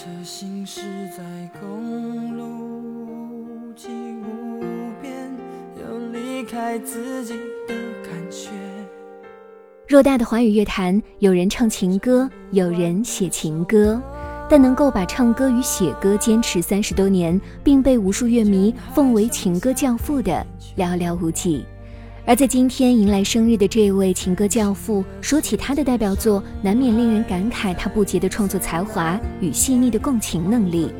车行驶在公路际无边，有离开自己的感觉。偌大的华语乐坛，有人唱情歌，有人写情歌，但能够把唱歌与写歌坚持三十多年，并被无数乐迷奉为情歌教父的，寥寥无几。而在今天迎来生日的这位情歌教父，说起他的代表作，难免令人感慨他不竭的创作才华与细腻的共情能力。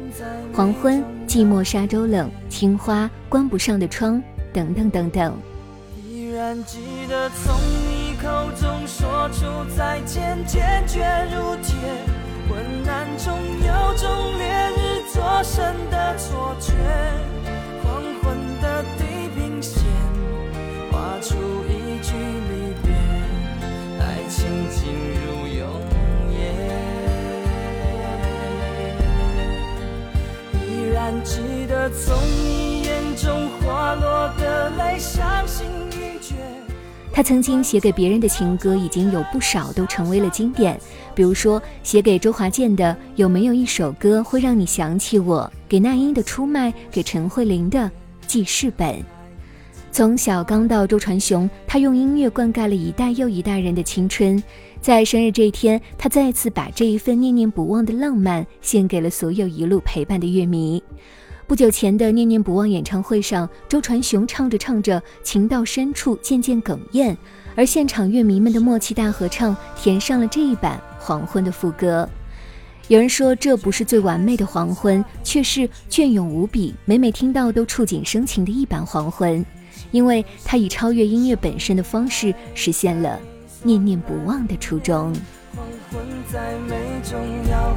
黄昏、寂寞沙洲冷、青花、关不上的窗，等等等等。依然记得从你口中说出再见，坚决如铁。昏暗中他曾经写给别人的情歌已经有不少都成为了经典，比如说写给周华健的《有没有一首歌会让你想起我》，给那英的《出卖》，给陈慧琳的《记事本》。从小刚到周传雄，他用音乐灌溉了一代又一代人的青春。在生日这一天，他再次把这一份念念不忘的浪漫献给了所有一路陪伴的乐迷。不久前的《念念不忘》演唱会上，周传雄唱着唱着，情到深处渐渐哽咽，而现场乐迷们的默契大合唱填上了这一版《黄昏》的副歌。有人说这不是最完美的黄昏，却是隽永无比，每每听到都触景生情的一版黄昏，因为它以超越音乐本身的方式，实现了念念不忘的初衷。黄昏再美，终要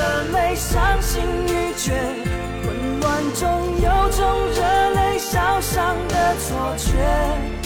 伤心欲绝。混乱中有种热泪烧伤的错觉。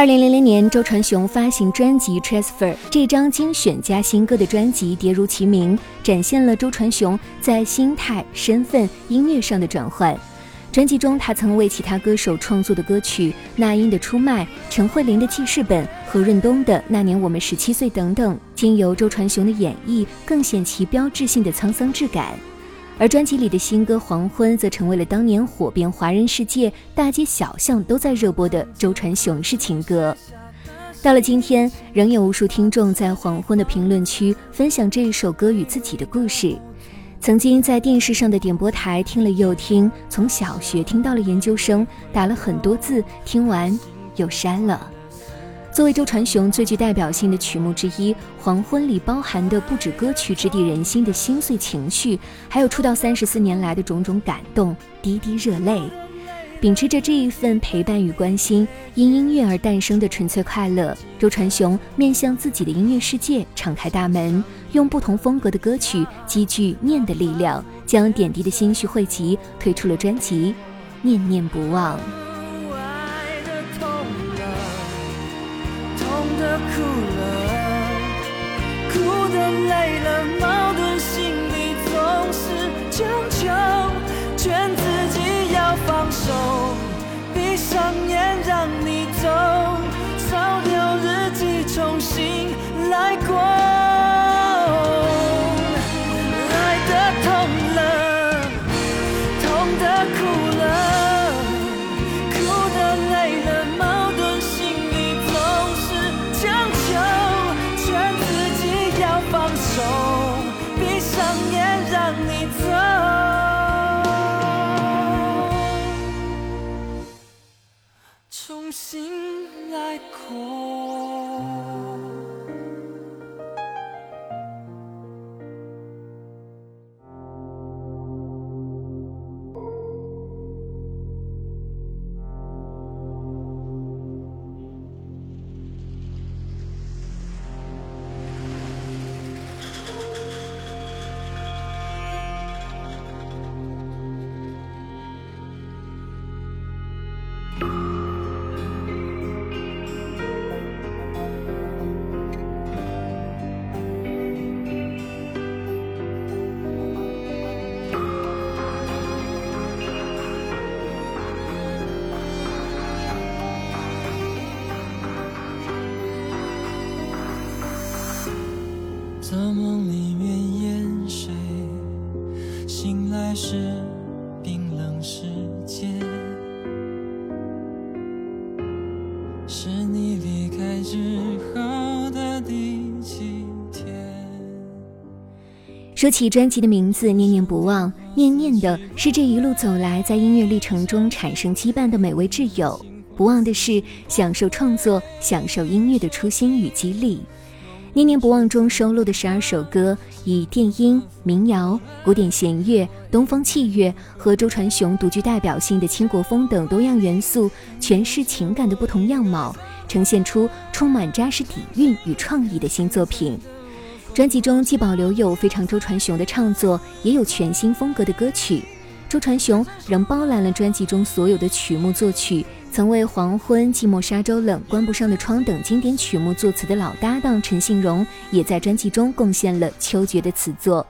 二零零零年，周传雄发行专辑《Transfer》，这张精选加新歌的专辑，跌如其名，展现了周传雄在心态、身份、音乐上的转换。专辑中，他曾为其他歌手创作的歌曲，那英的《出卖》、陈慧琳的《记事本》、何润东的《那年我们十七岁》等等，经由周传雄的演绎，更显其标志性的沧桑质感。而专辑里的新歌《黄昏》则成为了当年火遍华人世界、大街小巷都在热播的周传雄式情歌。到了今天，仍有无数听众在《黄昏》的评论区分享这一首歌与自己的故事。曾经在电视上的点播台听了又听，从小学听到了研究生，打了很多字，听完又删了。作为周传雄最具代表性的曲目之一，《黄昏》里包含的不止歌曲直抵人心的心碎情绪，还有出道三十四年来的种种感动，滴滴热泪。秉持着这一份陪伴与关心，因音乐而诞生的纯粹快乐，周传雄面向自己的音乐世界敞开大门，用不同风格的歌曲积聚念的力量，将点滴的心绪汇集，推出了专辑《念念不忘》。重新来过。说起专辑的名字《念念不忘》，念念的是这一路走来在音乐历程中产生羁绊的每位挚友，不忘的是享受创作、享受音乐的初心与激励。《念念不忘》中收录的十二首歌，以电音、民谣、古典弦乐、东方器乐和周传雄独具代表性的轻国风等多样元素，诠释情感的不同样貌，呈现出充满扎实底蕴与创意的新作品。专辑中既保留有非常周传雄的创作，也有全新风格的歌曲。周传雄仍包揽了专辑中所有的曲目作曲。曾为《黄昏》《寂寞沙洲冷》《关不上的窗》等经典曲目作词的老搭档陈信荣，也在专辑中贡献了《秋决》的词作。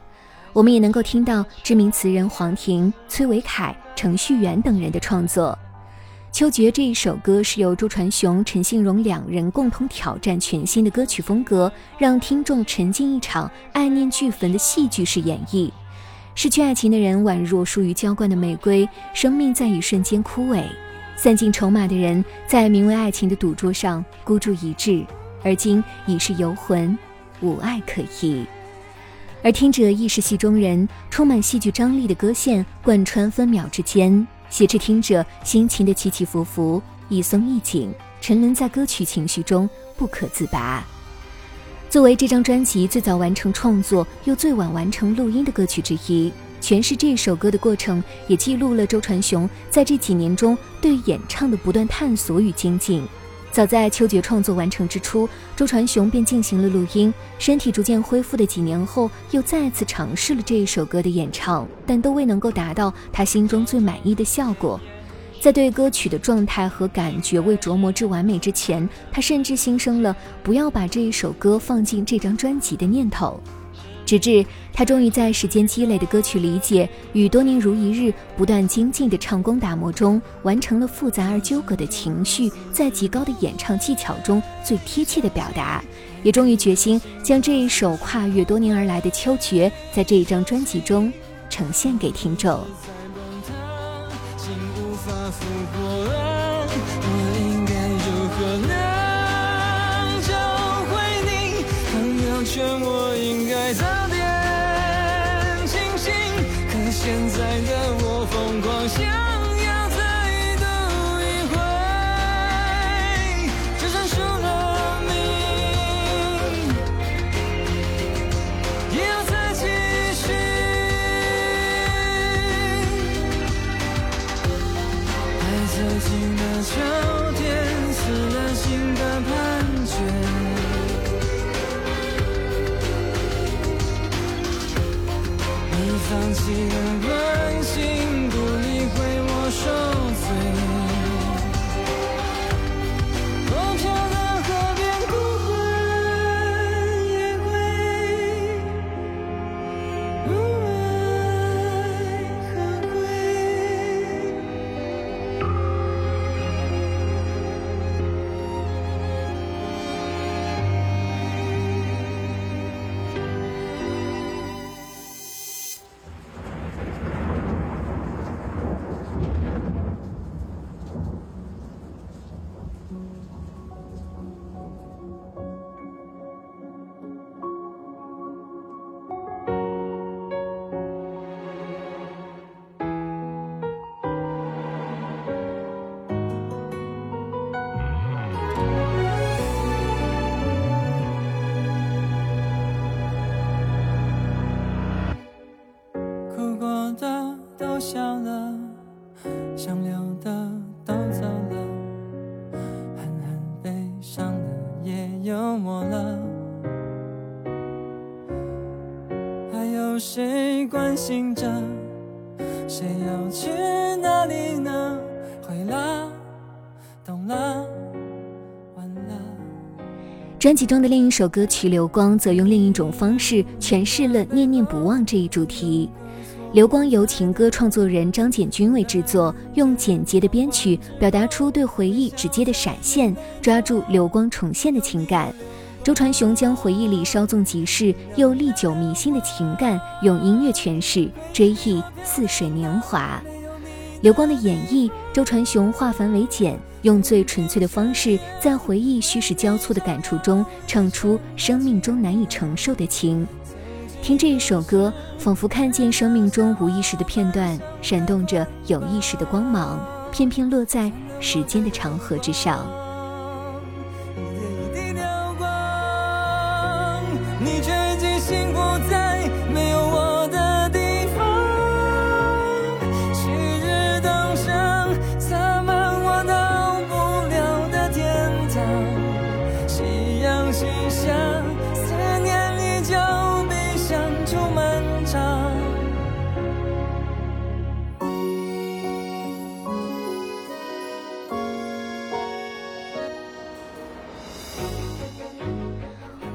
我们也能够听到知名词人黄婷、崔维凯、程序员等人的创作。《秋决》这一首歌是由周传雄、陈信荣两人共同挑战全新的歌曲风格，让听众沉浸一场爱念俱焚的戏剧式演绎。失去爱情的人宛若疏于浇灌的玫瑰，生命在一瞬间枯萎。散尽筹码的人，在名为爱情的赌桌上孤注一掷，而今已是游魂，无爱可依。而听者亦是戏中人，充满戏剧张力的歌线贯穿分秒之间，挟持听者心情的起起伏伏，一松一紧，沉沦在歌曲情绪中不可自拔。作为这张专辑最早完成创作又最晚完成录音的歌曲之一。诠释这首歌的过程，也记录了周传雄在这几年中对演唱的不断探索与精进。早在秋决创作完成之初，周传雄便进行了录音。身体逐渐恢复的几年后，又再次尝试了这一首歌的演唱，但都未能够达到他心中最满意的效果。在对歌曲的状态和感觉未琢磨至完美之前，他甚至心生了不要把这一首歌放进这张专辑的念头。直至他终于在时间积累的歌曲理解与多年如一日不断精进的唱功打磨中，完成了复杂而纠葛的情绪，在极高的演唱技巧中最贴切的表达，也终于决心将这一首跨越多年而来的秋决，在这一张专辑中呈现给听众。错了，还有谁关心着？谁要去哪里呢？回了，懂了，完了。专辑中的另一首歌曲《流光》则用另一种方式诠释了“念念不忘”这一主题。《流光》由情歌创作人张简君为制作，用简洁的编曲表达出对回忆直接的闪现，抓住流光重现的情感。周传雄将回忆里稍纵即逝又历久弥新的情感用音乐诠释，追忆似水年华。流光的演绎，周传雄化繁为简，用最纯粹的方式，在回忆虚实交错的感触中，唱出生命中难以承受的情。听这一首歌，仿佛看见生命中无意识的片段，闪动着有意识的光芒，片片落在时间的长河之上。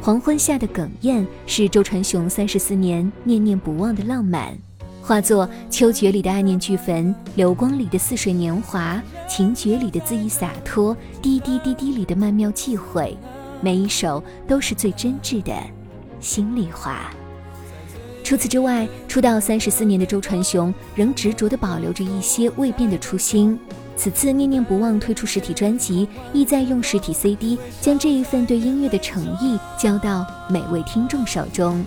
黄昏下的哽咽是周传雄三十四年念念不忘的浪漫，化作秋决里的爱念俱焚，流光里的似水年华，情绝里的恣意洒脱，滴滴滴滴里的曼妙忌讳，每一首都是最真挚的心里话。除此之外，出道三十四年的周传雄仍执着地保留着一些未变的初心。此次念念不忘推出实体专辑，意在用实体 CD 将这一份对音乐的诚意交到每位听众手中。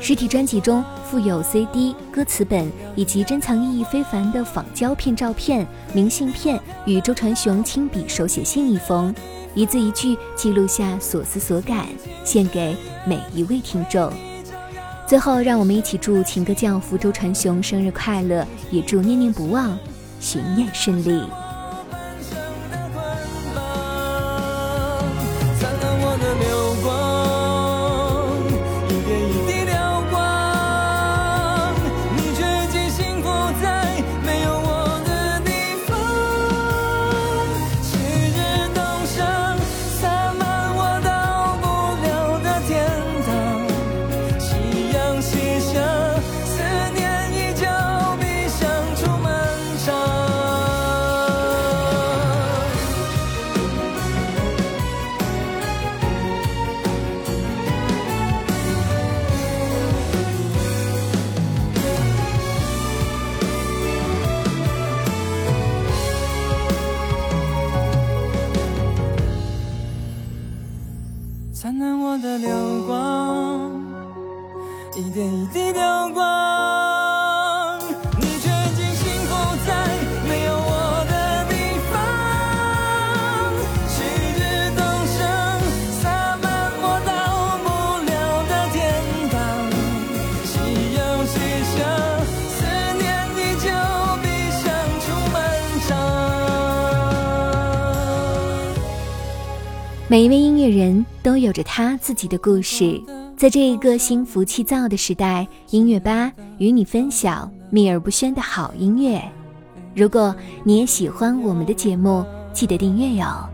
实体专辑中附有 CD、歌词本以及珍藏意义非凡的仿胶片照片、明信片与周传雄亲笔手写信一封，一字一句记录下所思所感，献给每一位听众。最后，让我们一起祝情歌教父周传雄生日快乐，也祝念念不忘巡演顺利。一点一滴流光，你却已经幸福在没有我的地方。旭日东升洒满我到不了的天堂，夕阳西下，思念依旧比相处漫长。每一位音乐人都有着他自己的故事，在这一个心浮气躁的时代，音乐吧与你分享秘而不宣的好音乐。如果你也喜欢我们的节目，记得订阅哟。